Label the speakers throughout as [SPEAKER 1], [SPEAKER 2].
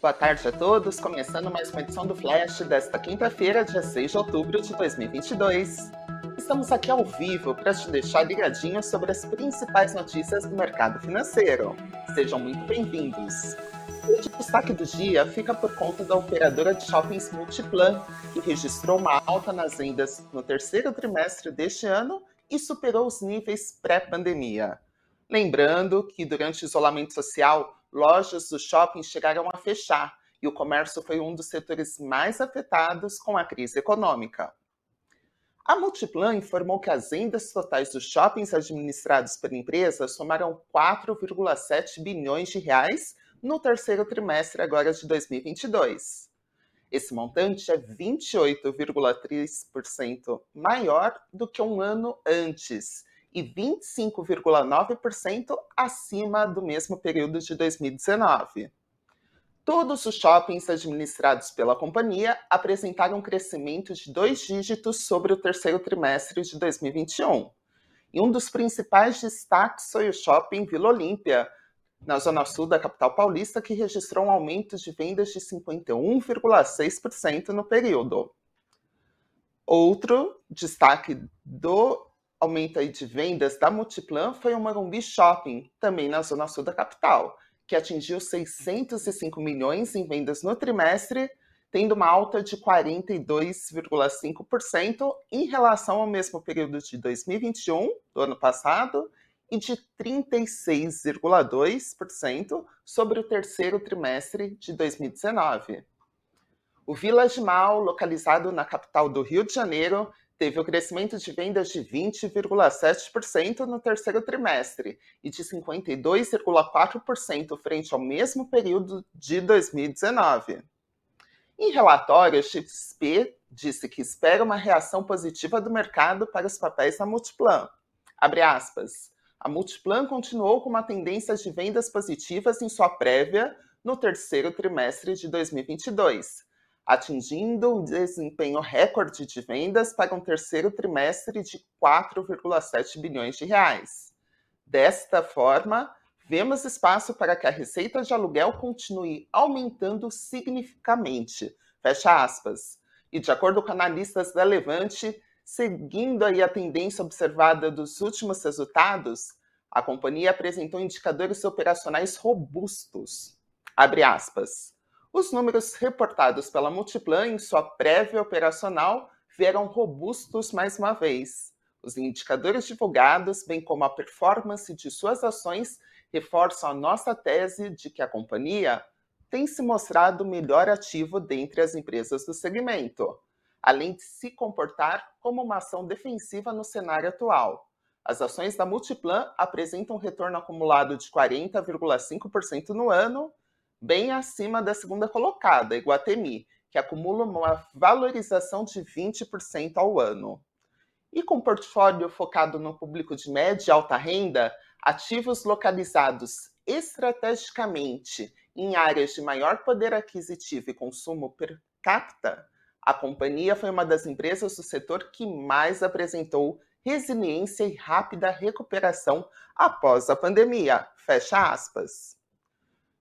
[SPEAKER 1] Boa tarde a todos, começando mais uma edição do Flash desta quinta-feira, dia 6 de outubro de 2022. Estamos aqui ao vivo para te deixar ligadinho sobre as principais notícias do mercado financeiro. Sejam muito bem-vindos. O destaque do dia fica por conta da operadora de shoppings Multiplan, que registrou uma alta nas vendas no terceiro trimestre deste ano e superou os níveis pré-pandemia. Lembrando que durante o isolamento social, lojas do shopping chegaram a fechar e o comércio foi um dos setores mais afetados com a crise econômica. A Multiplan informou que as vendas totais dos shoppings administrados pela empresa somaram 4,7 bilhões de reais no terceiro trimestre agora de 2022. Esse montante é 28,3% maior do que um ano antes e 25,9% acima do mesmo período de 2019. Todos os shoppings administrados pela companhia apresentaram um crescimento de dois dígitos sobre o terceiro trimestre de 2021. E um dos principais destaques foi o shopping Vila Olímpia, na zona sul da capital paulista, que registrou um aumento de vendas de 51,6% no período. Outro destaque do aumento de vendas da Multiplan foi o Morumbi Shopping, também na zona sul da capital, que atingiu 605 milhões em vendas no trimestre, tendo uma alta de 42,5% em relação ao mesmo período de 2021, do ano passado, e de 36,2% sobre o terceiro trimestre de 2019. O Village Mall, localizado na capital do Rio de Janeiro, teve o um crescimento de vendas de 20,7% no terceiro trimestre e de 52,4% frente ao mesmo período de 2019. Em relatório, a XP disse que espera uma reação positiva do mercado para os papéis da Multiplan. Aspas. A Multiplan continuou com uma tendência de vendas positivas em sua prévia no terceiro trimestre de 2022, atingindo um desempenho recorde de vendas para um terceiro trimestre de 4,7 bilhões de reais. Desta forma, vemos espaço para que a receita de aluguel continue aumentando significativamente. Fecha aspas. E de acordo com analistas da Levante, Seguindo aí a tendência observada dos últimos resultados, a companhia apresentou indicadores operacionais robustos. Abre aspas. Os números reportados pela Multiplan em sua prévia operacional vieram robustos mais uma vez. Os indicadores divulgados, bem como a performance de suas ações, reforçam a nossa tese de que a companhia tem se mostrado o melhor ativo dentre as empresas do segmento além de se comportar como uma ação defensiva no cenário atual. As ações da Multiplan apresentam um retorno acumulado de 40,5% no ano, bem acima da segunda colocada, Iguatemi, que acumula uma valorização de 20% ao ano. E com portfólio focado no público de média e alta renda, ativos localizados estrategicamente em áreas de maior poder aquisitivo e consumo per capita, a companhia foi uma das empresas do setor que mais apresentou resiliência e rápida recuperação após a pandemia. Fecha aspas.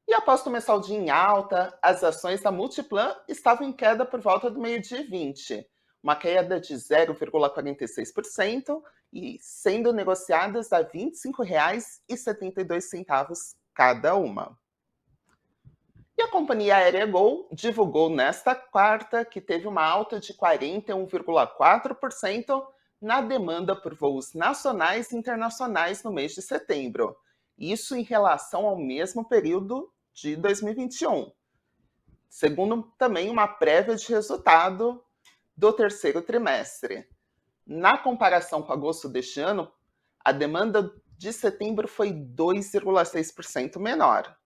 [SPEAKER 1] E após começar o dia em alta, as ações da Multiplan estavam em queda por volta do meio-dia 20, uma queda de 0,46% e sendo negociadas a R$ 25,72 cada uma. E a companhia aérea Gol divulgou nesta quarta que teve uma alta de 41,4% na demanda por voos nacionais e internacionais no mês de setembro. Isso em relação ao mesmo período de 2021. Segundo também uma prévia de resultado do terceiro trimestre. Na comparação com agosto deste ano, a demanda de setembro foi 2,6% menor.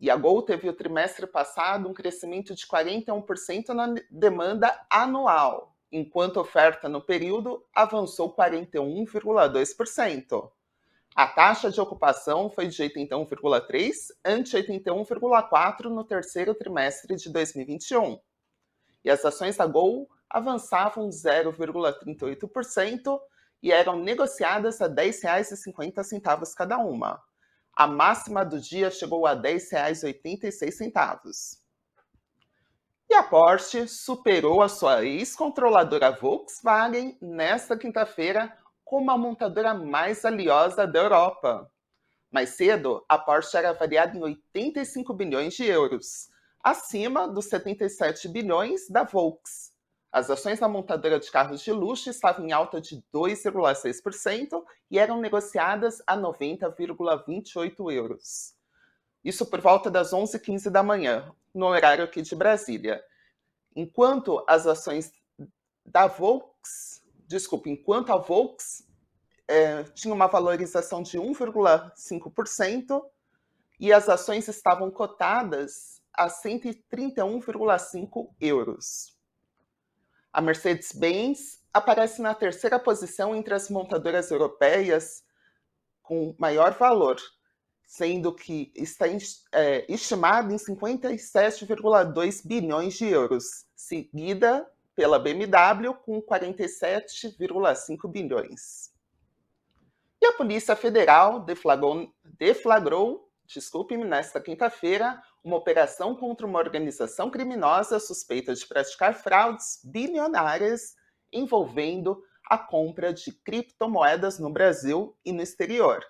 [SPEAKER 1] E a Gol teve o trimestre passado um crescimento de 41% na demanda anual, enquanto a oferta no período avançou 41,2%. A taxa de ocupação foi de 81,3% ante 81,4% no terceiro trimestre de 2021. E as ações da Gol avançavam 0,38% e eram negociadas a R$ 10,50 cada uma. A máxima do dia chegou a R$ 10,86. E a Porsche superou a sua ex-controladora Volkswagen nesta quinta-feira como a montadora mais valiosa da Europa. Mais cedo, a Porsche era avaliada em 85 bilhões de euros, acima dos 77 bilhões da Volks. As ações da montadora de carros de luxo estavam em alta de 2,6% e eram negociadas a 90,28 euros. Isso por volta das 11h15 da manhã, no horário aqui de Brasília. Enquanto as ações da Volks, desculpe, enquanto a Volks é, tinha uma valorização de 1,5% e as ações estavam cotadas a 131,5 euros. A Mercedes-Benz aparece na terceira posição entre as montadoras europeias com maior valor, sendo que está é, estimado em 57,2 bilhões de euros, seguida pela BMW com 47,5 bilhões. E a Polícia Federal deflagrou, deflagrou desculpe-me, nesta quinta-feira, uma operação contra uma organização criminosa suspeita de praticar fraudes bilionárias envolvendo a compra de criptomoedas no Brasil e no exterior.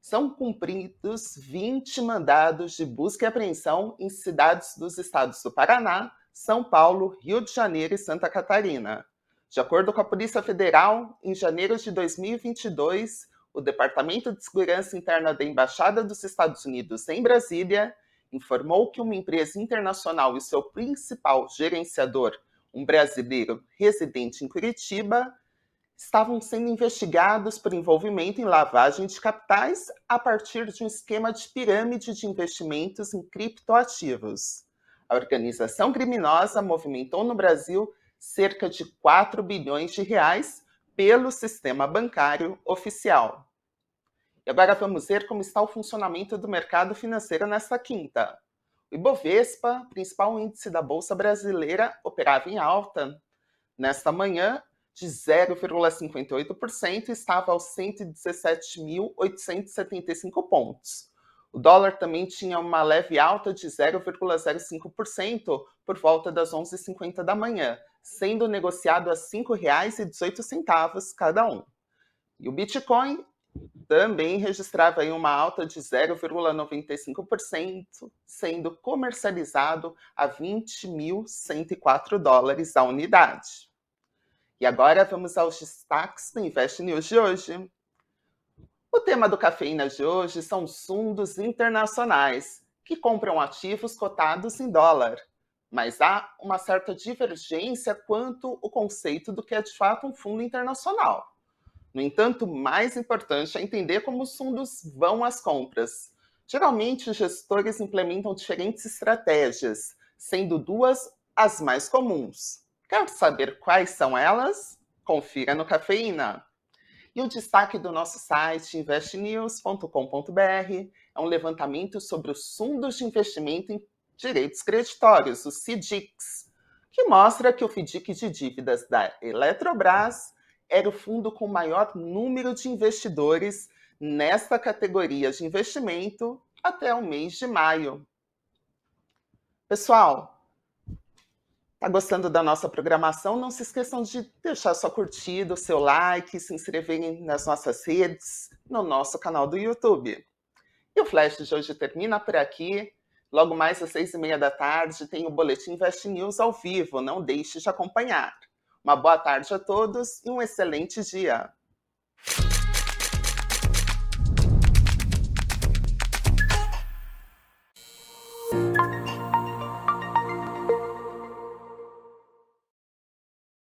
[SPEAKER 1] São cumpridos 20 mandados de busca e apreensão em cidades dos estados do Paraná, São Paulo, Rio de Janeiro e Santa Catarina. De acordo com a Polícia Federal, em janeiro de 2022, o Departamento de Segurança Interna da Embaixada dos Estados Unidos em Brasília informou que uma empresa internacional e seu principal gerenciador, um brasileiro residente em Curitiba, estavam sendo investigados por envolvimento em lavagem de capitais a partir de um esquema de pirâmide de investimentos em criptoativos. A organização criminosa movimentou no Brasil cerca de 4 bilhões de reais pelo sistema bancário oficial. E agora vamos ver como está o funcionamento do mercado financeiro nesta quinta. O Ibovespa, principal índice da Bolsa Brasileira, operava em alta. Nesta manhã, de 0,58%, estava aos 117.875 pontos. O dólar também tinha uma leve alta de 0,05% por volta das 11h50 da manhã, sendo negociado a R$ 5,18 cada um. E o Bitcoin também registrava uma alta de 0,95%, sendo comercializado a 20.104 dólares a unidade. E agora vamos aos destaques do Invest News de hoje. O tema do Cafeína de hoje são os fundos internacionais, que compram ativos cotados em dólar. Mas há uma certa divergência quanto ao conceito do que é de fato um fundo internacional. No entanto, mais importante é entender como os fundos vão às compras. Geralmente, os gestores implementam diferentes estratégias, sendo duas as mais comuns. Quer saber quais são elas? Confira no Cafeína. E o destaque do nosso site investnews.com.br é um levantamento sobre os fundos de investimento em direitos creditórios, os CDICs, que mostra que o FDIC de dívidas da Eletrobras era o fundo com maior número de investidores nesta categoria de investimento até o mês de maio. Pessoal, está gostando da nossa programação? Não se esqueçam de deixar sua curtida, o seu like, se inscreverem nas nossas redes, no nosso canal do YouTube. E o Flash de hoje termina por aqui. Logo mais às seis e meia da tarde tem o Boletim Invest News ao vivo. Não deixe de acompanhar. Uma boa tarde a todos e um excelente dia.